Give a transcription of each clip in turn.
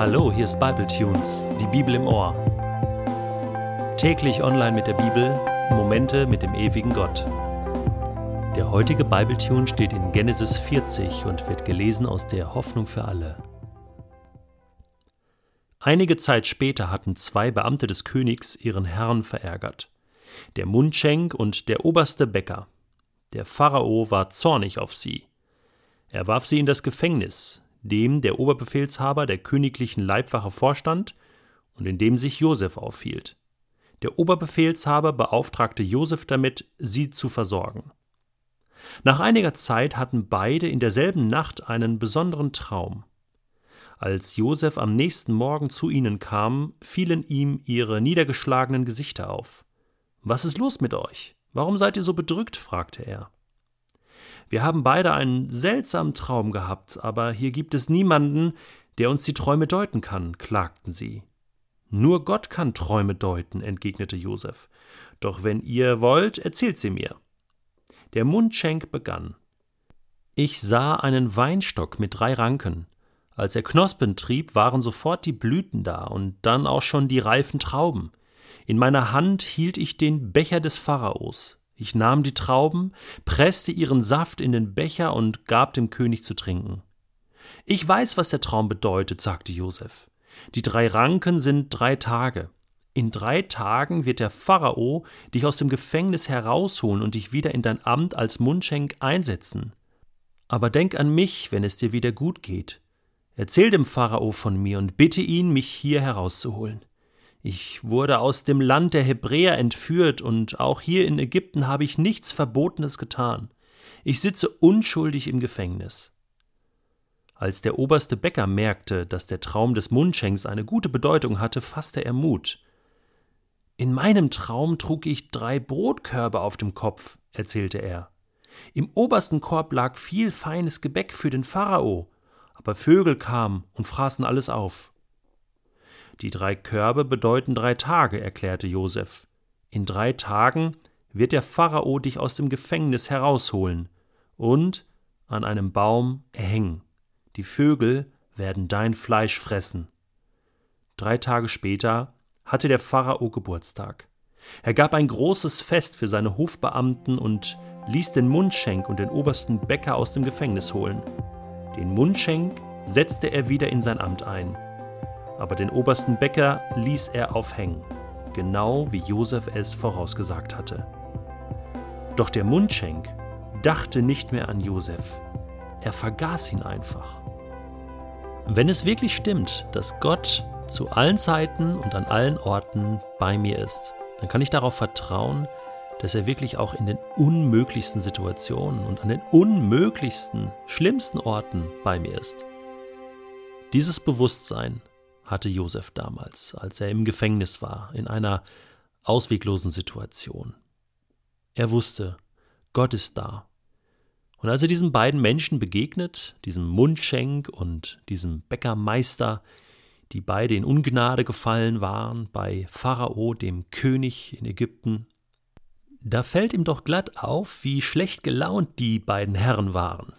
Hallo, hier ist Bible Tunes, die Bibel im Ohr. Täglich online mit der Bibel, Momente mit dem ewigen Gott. Der heutige Bible Tune steht in Genesis 40 und wird gelesen aus der Hoffnung für alle. Einige Zeit später hatten zwei Beamte des Königs ihren Herrn verärgert, der Mundschenk und der oberste Bäcker. Der Pharao war zornig auf sie. Er warf sie in das Gefängnis, dem der Oberbefehlshaber der königlichen Leibwache vorstand und in dem sich Josef aufhielt. Der Oberbefehlshaber beauftragte Josef damit, sie zu versorgen. Nach einiger Zeit hatten beide in derselben Nacht einen besonderen Traum. Als Josef am nächsten Morgen zu ihnen kam, fielen ihm ihre niedergeschlagenen Gesichter auf. Was ist los mit euch? Warum seid ihr so bedrückt? fragte er. Wir haben beide einen seltsamen Traum gehabt, aber hier gibt es niemanden, der uns die Träume deuten kann, klagten sie. Nur Gott kann Träume deuten, entgegnete Josef. Doch wenn ihr wollt, erzählt sie mir. Der Mundschenk begann. Ich sah einen Weinstock mit drei Ranken. Als er Knospen trieb, waren sofort die Blüten da und dann auch schon die reifen Trauben. In meiner Hand hielt ich den Becher des Pharaos. Ich nahm die Trauben, presste ihren Saft in den Becher und gab dem König zu trinken. Ich weiß, was der Traum bedeutet, sagte Josef. Die drei Ranken sind drei Tage. In drei Tagen wird der Pharao dich aus dem Gefängnis herausholen und dich wieder in dein Amt als Mundschenk einsetzen. Aber denk an mich, wenn es dir wieder gut geht. Erzähl dem Pharao von mir und bitte ihn, mich hier herauszuholen. Ich wurde aus dem Land der Hebräer entführt, und auch hier in Ägypten habe ich nichts Verbotenes getan. Ich sitze unschuldig im Gefängnis. Als der oberste Bäcker merkte, dass der Traum des Mundschenks eine gute Bedeutung hatte, fasste er Mut. In meinem Traum trug ich drei Brotkörbe auf dem Kopf, erzählte er. Im obersten Korb lag viel feines Gebäck für den Pharao, aber Vögel kamen und fraßen alles auf. Die drei Körbe bedeuten drei Tage, erklärte Josef. In drei Tagen wird der Pharao dich aus dem Gefängnis herausholen und an einem Baum erhängen. Die Vögel werden dein Fleisch fressen. Drei Tage später hatte der Pharao Geburtstag. Er gab ein großes Fest für seine Hofbeamten und ließ den Mundschenk und den obersten Bäcker aus dem Gefängnis holen. Den Mundschenk setzte er wieder in sein Amt ein aber den obersten Bäcker ließ er aufhängen, genau wie Josef es vorausgesagt hatte. Doch der Mundschenk dachte nicht mehr an Josef, er vergaß ihn einfach. Wenn es wirklich stimmt, dass Gott zu allen Zeiten und an allen Orten bei mir ist, dann kann ich darauf vertrauen, dass er wirklich auch in den unmöglichsten Situationen und an den unmöglichsten, schlimmsten Orten bei mir ist. Dieses Bewusstsein hatte Josef damals, als er im Gefängnis war, in einer ausweglosen Situation. Er wusste, Gott ist da. Und als er diesen beiden Menschen begegnet, diesem Mundschenk und diesem Bäckermeister, die beide in Ungnade gefallen waren bei Pharao, dem König in Ägypten, da fällt ihm doch glatt auf, wie schlecht gelaunt die beiden Herren waren.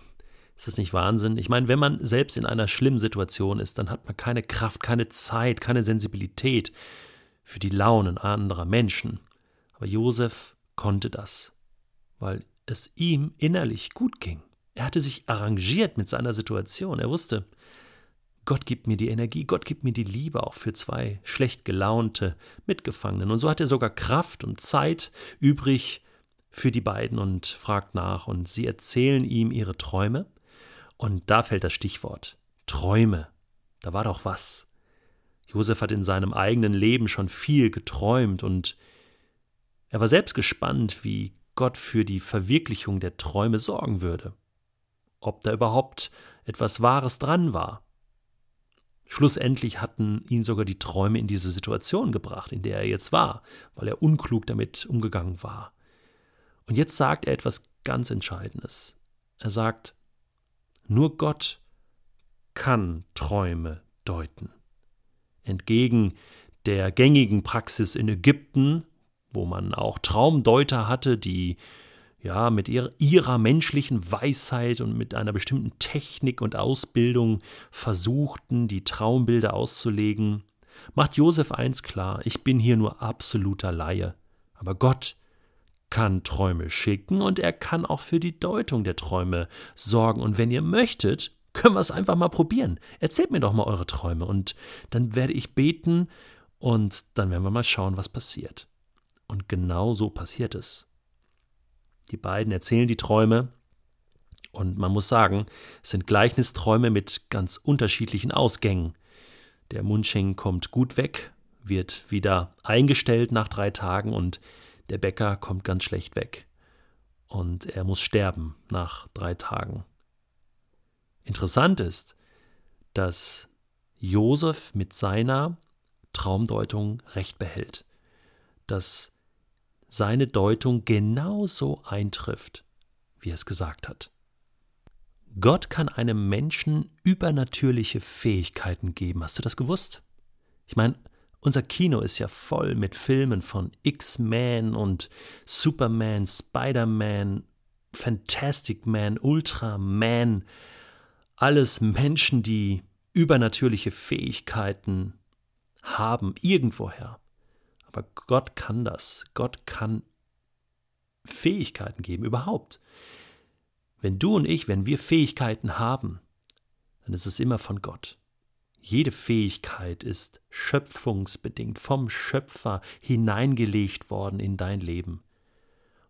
Ist das nicht Wahnsinn? Ich meine, wenn man selbst in einer schlimmen Situation ist, dann hat man keine Kraft, keine Zeit, keine Sensibilität für die Launen anderer Menschen. Aber Josef konnte das, weil es ihm innerlich gut ging. Er hatte sich arrangiert mit seiner Situation. Er wusste, Gott gibt mir die Energie, Gott gibt mir die Liebe auch für zwei schlecht gelaunte Mitgefangenen. Und so hat er sogar Kraft und Zeit übrig für die beiden und fragt nach. Und sie erzählen ihm ihre Träume. Und da fällt das Stichwort Träume. Da war doch was. Josef hat in seinem eigenen Leben schon viel geträumt und er war selbst gespannt, wie Gott für die Verwirklichung der Träume sorgen würde. Ob da überhaupt etwas Wahres dran war. Schlussendlich hatten ihn sogar die Träume in diese Situation gebracht, in der er jetzt war, weil er unklug damit umgegangen war. Und jetzt sagt er etwas ganz Entscheidendes. Er sagt, nur Gott kann Träume deuten. Entgegen der gängigen Praxis in Ägypten, wo man auch Traumdeuter hatte, die ja, mit ihrer, ihrer menschlichen Weisheit und mit einer bestimmten Technik und Ausbildung versuchten, die Traumbilder auszulegen, macht Josef eins klar: Ich bin hier nur absoluter Laie. Aber Gott kann Träume schicken und er kann auch für die Deutung der Träume sorgen. Und wenn ihr möchtet, können wir es einfach mal probieren. Erzählt mir doch mal eure Träume und dann werde ich beten und dann werden wir mal schauen, was passiert. Und genau so passiert es. Die beiden erzählen die Träume und man muss sagen, es sind Gleichnisträume mit ganz unterschiedlichen Ausgängen. Der Munching kommt gut weg, wird wieder eingestellt nach drei Tagen und der Bäcker kommt ganz schlecht weg. Und er muss sterben nach drei Tagen. Interessant ist, dass Josef mit seiner Traumdeutung recht behält, dass seine Deutung genauso eintrifft, wie er es gesagt hat. Gott kann einem Menschen übernatürliche Fähigkeiten geben. Hast du das gewusst? Ich meine, unser Kino ist ja voll mit Filmen von X-Men und Superman, Spider-Man, Fantastic Man, Ultraman. Alles Menschen, die übernatürliche Fähigkeiten haben, irgendwoher. Aber Gott kann das. Gott kann Fähigkeiten geben, überhaupt. Wenn du und ich, wenn wir Fähigkeiten haben, dann ist es immer von Gott. Jede Fähigkeit ist schöpfungsbedingt vom Schöpfer hineingelegt worden in dein Leben.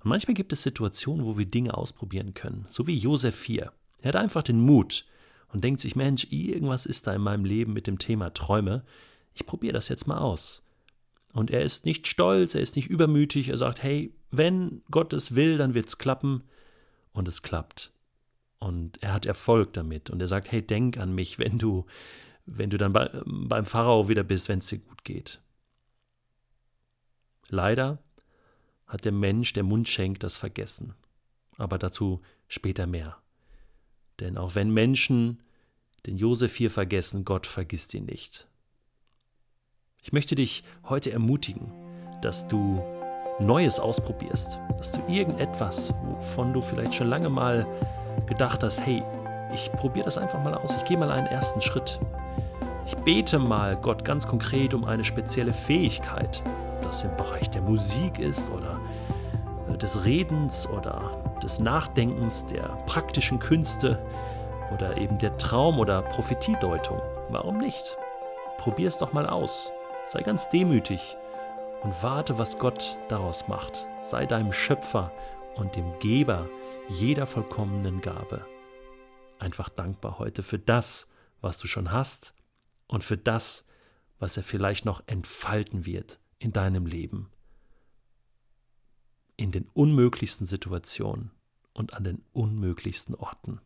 Und manchmal gibt es Situationen, wo wir Dinge ausprobieren können, so wie Josef hier. Er hat einfach den Mut und denkt sich, Mensch, irgendwas ist da in meinem Leben mit dem Thema Träume. Ich probiere das jetzt mal aus. Und er ist nicht stolz, er ist nicht übermütig, er sagt, hey, wenn Gott es will, dann wird es klappen. Und es klappt. Und er hat Erfolg damit. Und er sagt, hey, denk an mich, wenn du, wenn du dann bei, beim Pharao wieder bist, wenn es dir gut geht. Leider hat der Mensch, der Mundschenk, das vergessen. Aber dazu später mehr. Denn auch wenn Menschen den Josef hier vergessen, Gott vergisst ihn nicht. Ich möchte dich heute ermutigen, dass du Neues ausprobierst, dass du irgendetwas, wovon du vielleicht schon lange mal gedacht hast, hey, ich probiere das einfach mal aus, ich gehe mal einen ersten Schritt. Ich bete mal Gott ganz konkret um eine spezielle Fähigkeit, das im Bereich der Musik ist oder äh, des Redens oder des Nachdenkens, der praktischen Künste oder eben der Traum- oder Prophetiedeutung. Warum nicht? Probier es doch mal aus. Sei ganz demütig und warte, was Gott daraus macht. Sei deinem Schöpfer und dem Geber jeder vollkommenen Gabe einfach dankbar heute für das, was du schon hast und für das, was er vielleicht noch entfalten wird in deinem Leben. In den unmöglichsten Situationen und an den unmöglichsten Orten.